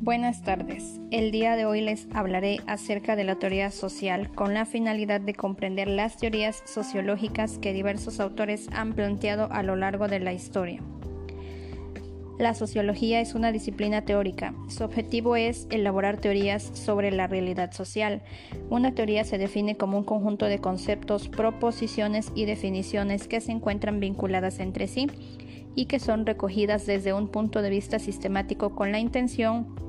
Buenas tardes. El día de hoy les hablaré acerca de la teoría social con la finalidad de comprender las teorías sociológicas que diversos autores han planteado a lo largo de la historia. La sociología es una disciplina teórica. Su objetivo es elaborar teorías sobre la realidad social. Una teoría se define como un conjunto de conceptos, proposiciones y definiciones que se encuentran vinculadas entre sí y que son recogidas desde un punto de vista sistemático con la intención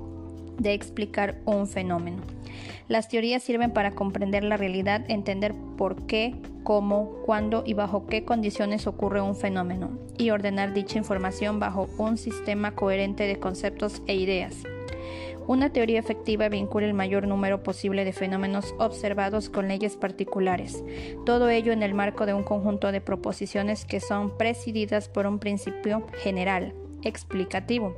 de explicar un fenómeno. Las teorías sirven para comprender la realidad, entender por qué, cómo, cuándo y bajo qué condiciones ocurre un fenómeno y ordenar dicha información bajo un sistema coherente de conceptos e ideas. Una teoría efectiva vincula el mayor número posible de fenómenos observados con leyes particulares, todo ello en el marco de un conjunto de proposiciones que son presididas por un principio general, explicativo,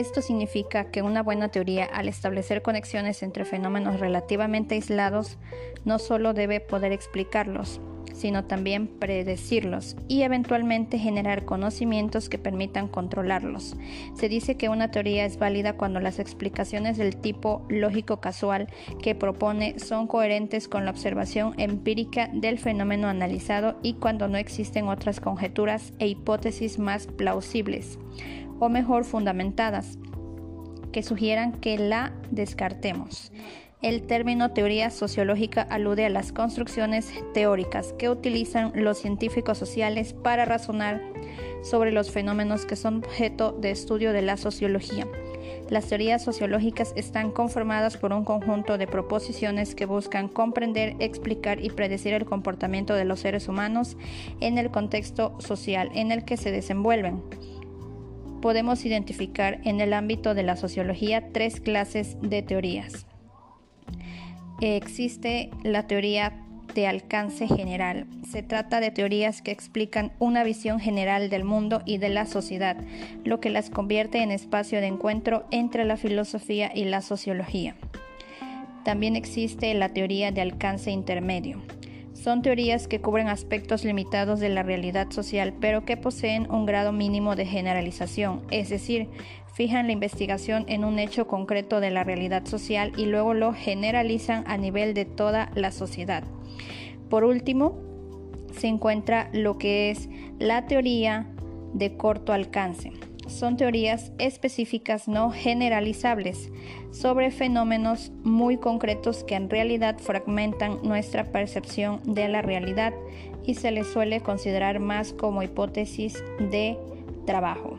esto significa que una buena teoría, al establecer conexiones entre fenómenos relativamente aislados, no solo debe poder explicarlos, sino también predecirlos y eventualmente generar conocimientos que permitan controlarlos. Se dice que una teoría es válida cuando las explicaciones del tipo lógico casual que propone son coherentes con la observación empírica del fenómeno analizado y cuando no existen otras conjeturas e hipótesis más plausibles o mejor fundamentadas, que sugieran que la descartemos. El término teoría sociológica alude a las construcciones teóricas que utilizan los científicos sociales para razonar sobre los fenómenos que son objeto de estudio de la sociología. Las teorías sociológicas están conformadas por un conjunto de proposiciones que buscan comprender, explicar y predecir el comportamiento de los seres humanos en el contexto social en el que se desenvuelven podemos identificar en el ámbito de la sociología tres clases de teorías. Existe la teoría de alcance general. Se trata de teorías que explican una visión general del mundo y de la sociedad, lo que las convierte en espacio de encuentro entre la filosofía y la sociología. También existe la teoría de alcance intermedio. Son teorías que cubren aspectos limitados de la realidad social, pero que poseen un grado mínimo de generalización, es decir, fijan la investigación en un hecho concreto de la realidad social y luego lo generalizan a nivel de toda la sociedad. Por último, se encuentra lo que es la teoría de corto alcance son teorías específicas no generalizables sobre fenómenos muy concretos que en realidad fragmentan nuestra percepción de la realidad y se les suele considerar más como hipótesis de trabajo.